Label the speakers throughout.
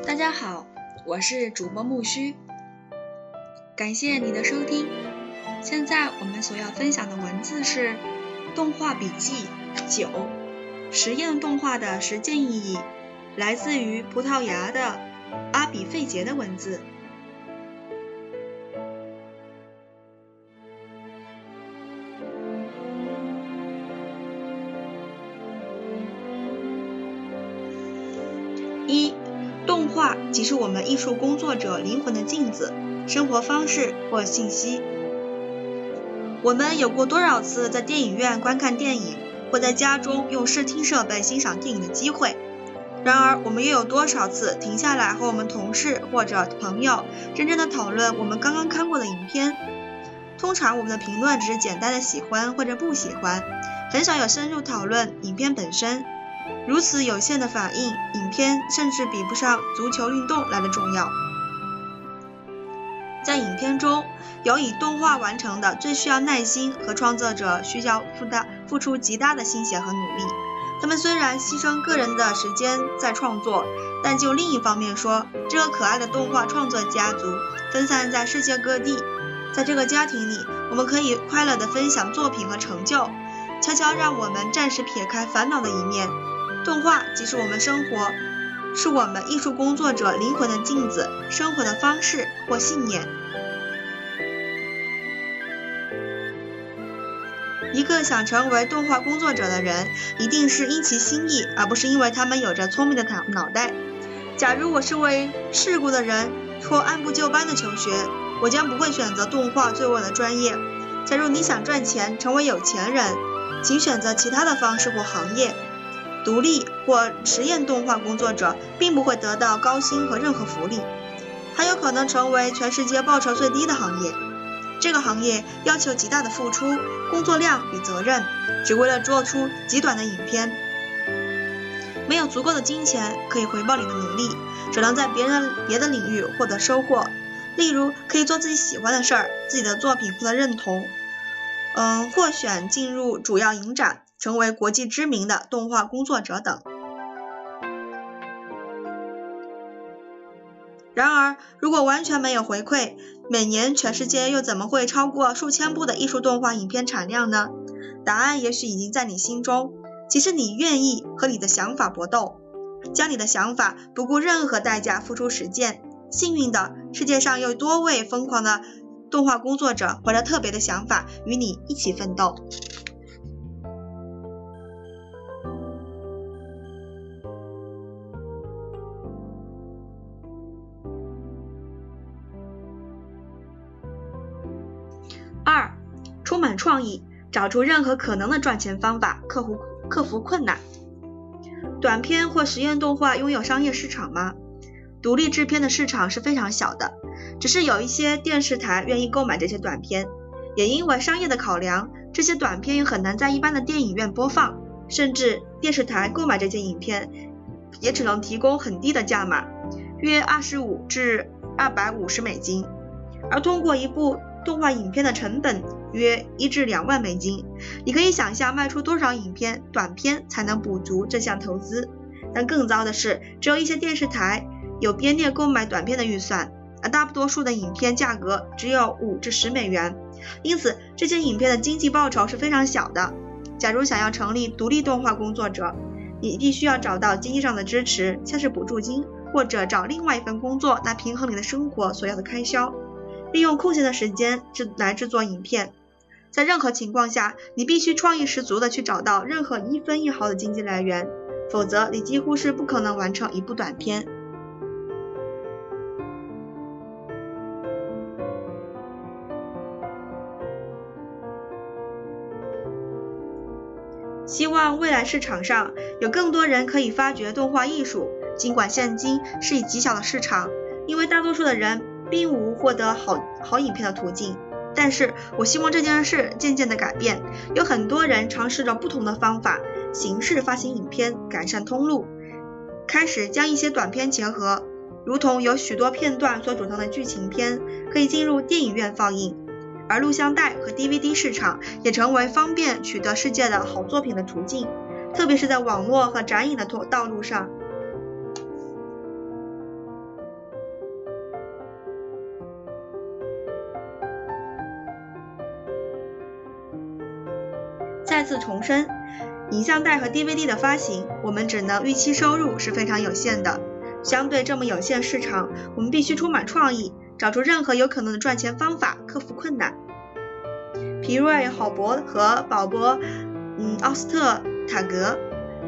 Speaker 1: 大家好，我是主播木须，感谢你的收听。现在我们所要分享的文字是《动画笔记九：实验动画的实践意义》，来自于葡萄牙的阿比费杰的文字。是我们艺术工作者灵魂的镜子、生活方式或信息。我们有过多少次在电影院观看电影，或在家中用视听设备欣赏电影的机会？然而，我们又有多少次停下来和我们同事或者朋友认真的讨论我们刚刚看过的影片？通常，我们的评论只是简单的喜欢或者不喜欢，很少有深入讨论影片本身。如此有限的反应，影片甚至比不上足球运动来的重要。在影片中，有以动画完成的，最需要耐心和创作者需要付大付出极大的心血和努力。他们虽然牺牲个人的时间在创作，但就另一方面说，这个可爱的动画创作家族分散在世界各地，在这个家庭里，我们可以快乐地分享作品和成就，悄悄让我们暂时撇开烦恼的一面。动画即是我们生活，是我们艺术工作者灵魂的镜子，生活的方式或信念。一个想成为动画工作者的人，一定是因其心意，而不是因为他们有着聪明的脑脑袋。假如我是位世故的人或按部就班的求学，我将不会选择动画作为我的专业。假如你想赚钱，成为有钱人，请选择其他的方式或行业。独立或实验动画工作者并不会得到高薪和任何福利，还有可能成为全世界报酬最低的行业。这个行业要求极大的付出、工作量与责任，只为了做出极短的影片。没有足够的金钱可以回报你的努力，只能在别人别的领域获得收获。例如，可以做自己喜欢的事儿，自己的作品获得认同，嗯，获选进入主要影展。成为国际知名的动画工作者等。然而，如果完全没有回馈，每年全世界又怎么会超过数千部的艺术动画影片产量呢？答案也许已经在你心中。其实你愿意和你的想法搏斗，将你的想法不顾任何代价付出实践。幸运的，世界上有多位疯狂的动画工作者，怀着特别的想法与你一起奋斗。找出任何可能的赚钱方法，克服克服困难。短片或实验动画拥有商业市场吗？独立制片的市场是非常小的，只是有一些电视台愿意购买这些短片。也因为商业的考量，这些短片也很难在一般的电影院播放，甚至电视台购买这些影片，也只能提供很低的价码，约二十五至二百五十美金。而通过一部动画影片的成本约一至两万美金，你可以想象卖出多少影片短片才能补足这项投资。但更糟的是，只有一些电视台有编列购买短片的预算，而大多数的影片价格只有五至十美元，因此这些影片的经济报酬是非常小的。假如想要成立独立动画工作者，你必须要找到经济上的支持，像是补助金，或者找另外一份工作来平衡你的生活所要的开销。利用空闲的时间制来制作影片，在任何情况下，你必须创意十足的去找到任何一分一毫的经济来源，否则你几乎是不可能完成一部短片。希望未来市场上有更多人可以发掘动画艺术，尽管现今是以极小的市场，因为大多数的人。并无获得好好影片的途径，但是我希望这件事渐渐的改变。有很多人尝试着不同的方法、形式发行影片，改善通路，开始将一些短片结合，如同有许多片段所组成的剧情片可以进入电影院放映，而录像带和 DVD 市场也成为方便取得世界的好作品的途径，特别是在网络和展影的道道路上。次重申，影像带和 DVD 的发行，我们只能预期收入是非常有限的。相对这么有限市场，我们必须充满创意，找出任何有可能的赚钱方法，克服困难。皮瑞·郝伯和保罗·嗯奥斯特塔格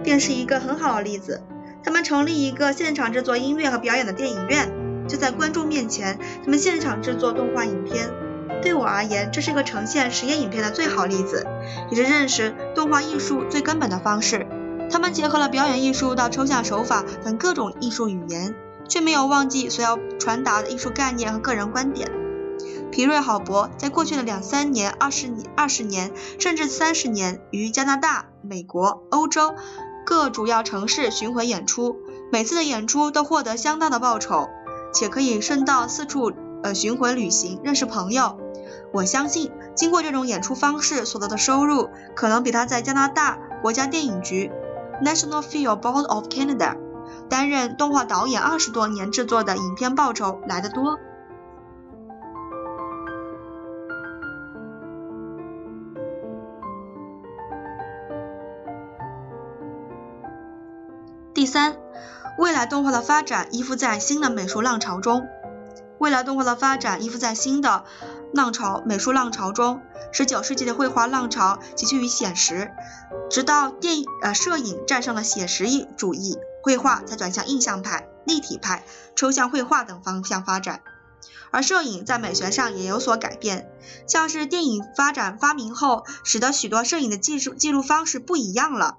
Speaker 1: 便是一个很好的例子。他们成立一个现场制作音乐和表演的电影院，就在观众面前，他们现场制作动画影片。对我而言，这是个呈现实验影片的最好例子，也是认识动画艺术最根本的方式。他们结合了表演艺术到抽象手法等各种艺术语言，却没有忘记所要传达的艺术概念和个人观点。皮瑞·郝伯在过去的两三年、二十年、二十年甚至三十年，于加拿大、美国、欧洲各主要城市巡回演出，每次的演出都获得相当的报酬，且可以顺道四处呃巡回旅行，认识朋友。我相信，经过这种演出方式所得的收入，可能比他在加拿大国家电影局 （National Film Board of Canada） 担任动画导演二十多年制作的影片报酬来得多。第三，未来动画的发展依附在新的美术浪潮中。未来动画的发展依附在新的浪潮美术浪潮中。十九世纪的绘画浪潮急趋于写实，直到电呃摄影战胜了写实意主义，绘画才转向印象派、立体派、抽象绘画等方向发展。而摄影在美学上也有所改变，像是电影发展发明后，使得许多摄影的技术记录方式不一样了。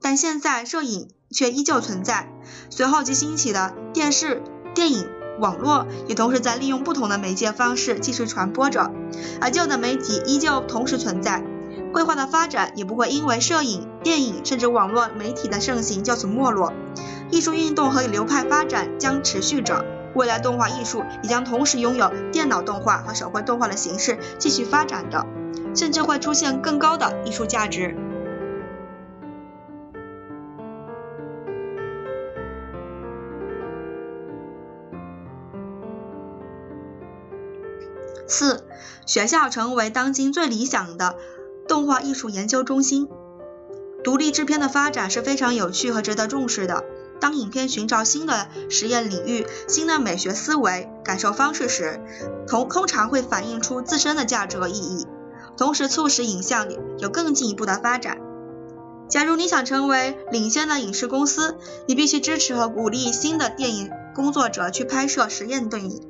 Speaker 1: 但现在摄影却依旧存在。随后即兴起的电视、电影。网络也同时在利用不同的媒介方式继续传播着，而旧的媒体依旧同时存在。绘画的发展也不会因为摄影、电影甚至网络媒体的盛行就此没落。艺术运动和流派发展将持续着，未来动画艺术也将同时拥有电脑动画和手绘动画的形式继续发展的，甚至会出现更高的艺术价值。四、学校成为当今最理想的动画艺术研究中心。独立制片的发展是非常有趣和值得重视的。当影片寻找新的实验领域、新的美学思维、感受方式时，通通常会反映出自身的价值和意义，同时促使影像有更进一步的发展。假如你想成为领先的影视公司，你必须支持和鼓励新的电影工作者去拍摄实验电影。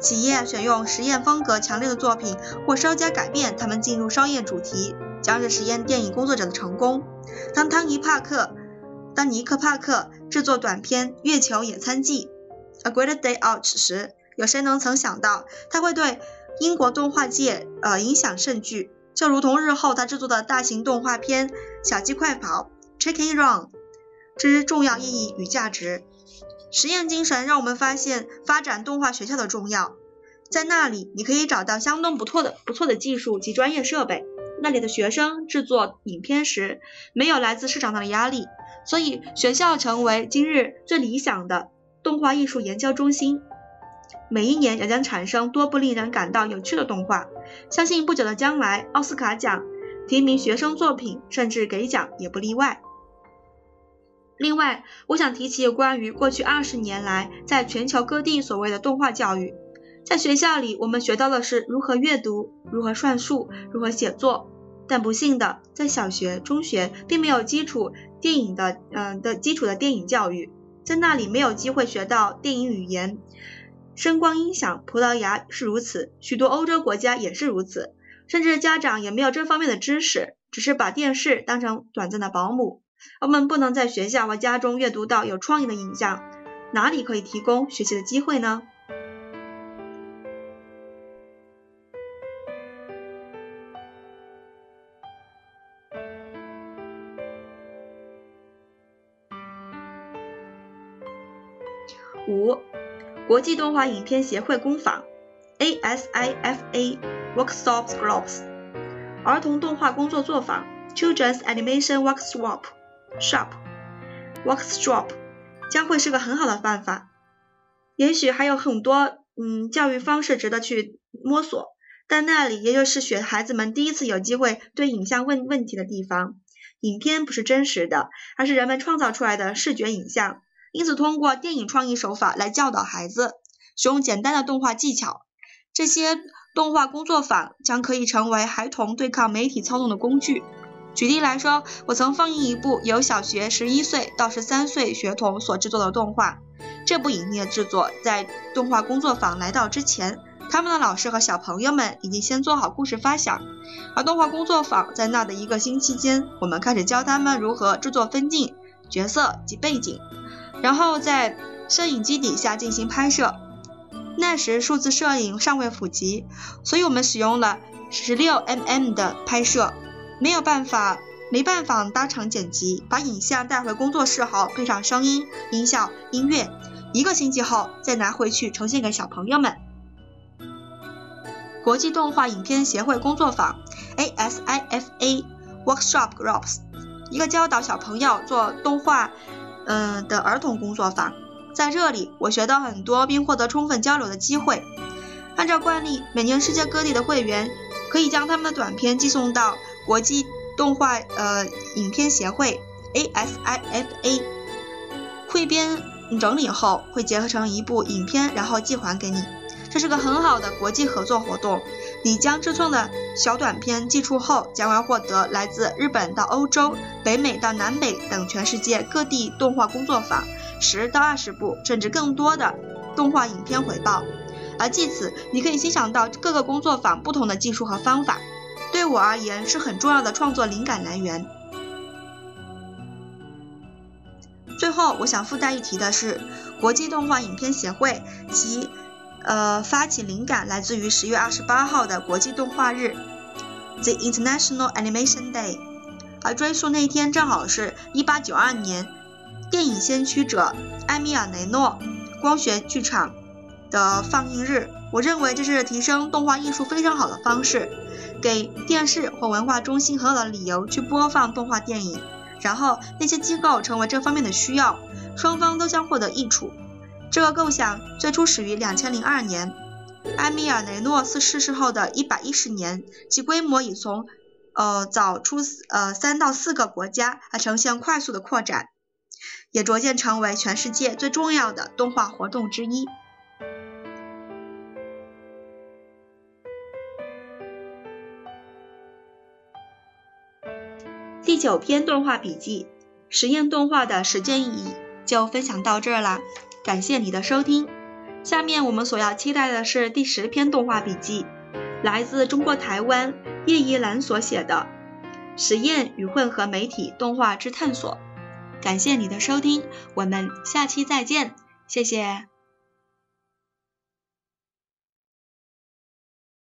Speaker 1: 企业选用实验风格强烈的作品，或稍加改变他们进入商业主题，将是实验电影工作者的成功。当汤尼·帕克、当尼克·帕克制作短片《月球野餐记》（A Great Day Out） 时，有谁能曾想到他会对英国动画界呃影响甚巨？就如同日后他制作的大型动画片《小鸡快跑》（Chicken Run） 之重要意义与价值。实验精神让我们发现发展动画学校的重要，在那里你可以找到相当不错的不错的技术及专业设备。那里的学生制作影片时没有来自市场上的压力，所以学校成为今日最理想的动画艺术研究中心。每一年也将产生多部令人感到有趣的动画，相信不久的将来，奥斯卡奖提名学生作品，甚至给奖也不例外。另外，我想提起关于过去二十年来在全球各地所谓的动画教育。在学校里，我们学到的是如何阅读、如何算数、如何写作，但不幸的，在小学、中学并没有基础电影的，嗯的基础的电影教育，在那里没有机会学到电影语言、声光音响。葡萄牙是如此，许多欧洲国家也是如此，甚至家长也没有这方面的知识，只是把电视当成短暂的保姆。我们不能在学校和家中阅读到有创意的影像，哪里可以提供学习的机会呢？五，国际动画影片协会工坊 （ASIFA Workshops Groups） 儿童动画工作作坊 （Children's Animation Workshop）。Shop workshop 将会是个很好的办法。也许还有很多嗯教育方式值得去摸索。但那里也就是学孩子们第一次有机会对影像问问题的地方。影片不是真实的，而是人们创造出来的视觉影像。因此，通过电影创意手法来教导孩子使用简单的动画技巧，这些动画工作坊将可以成为孩童对抗媒体操纵的工具。举例来说，我曾放映一部由小学十一岁到十三岁学童所制作的动画。这部影片的制作在动画工作坊来到之前。他们的老师和小朋友们已经先做好故事发想，而动画工作坊在那的一个星期间，我们开始教他们如何制作分镜、角色及背景，然后在摄影机底下进行拍摄。那时数字摄影尚未普及，所以我们使用了十六 mm 的拍摄，没有办法没办法当场剪辑，把影像带回工作室后配上声音、音效、音乐，一个星期后再拿回去呈现给小朋友们。国际动画影片协会工作坊 （ASIFA Workshop Groups），一个教导小朋友做动画，嗯的儿童工作坊。在这里，我学到很多，并获得充分交流的机会。按照惯例，每年世界各地的会员可以将他们的短片寄送到国际动画呃影片协会 （ASIFA），汇编整理后会结合成一部影片，然后寄还给你。这是个很好的国际合作活动。你将制作的小短片寄出后，将会获得来自日本到欧洲、北美到南美等全世界各地动画工作坊十到二十部甚至更多的动画影片回报。而借此，你可以欣赏到各个工作坊不同的技术和方法。对我而言，是很重要的创作灵感来源。最后，我想附带一提的是，国际动画影片协会及。呃，发起灵感来自于十月二十八号的国际动画日，The International Animation Day，而追溯那天正好是一八九二年，电影先驱者埃米尔雷诺光学剧场的放映日。我认为这是提升动画艺术非常好的方式，给电视或文化中心很好的理由去播放动画电影，然后那些机构成为这方面的需要，双方都将获得益处。这个构想最初始于两千零二年，埃米尔雷诺斯逝世后的一百一十年，其规模已从呃早出呃三到四个国家，而呈现快速的扩展，也逐渐成为全世界最重要的动画活动之一。第九篇动画笔记：实验动画的实践意义，就分享到这儿啦。感谢你的收听，下面我们所要期待的是第十篇动画笔记，来自中国台湾叶怡兰所写的《实验与混合媒体动画之探索》。感谢你的收听，我们下期再见，谢谢。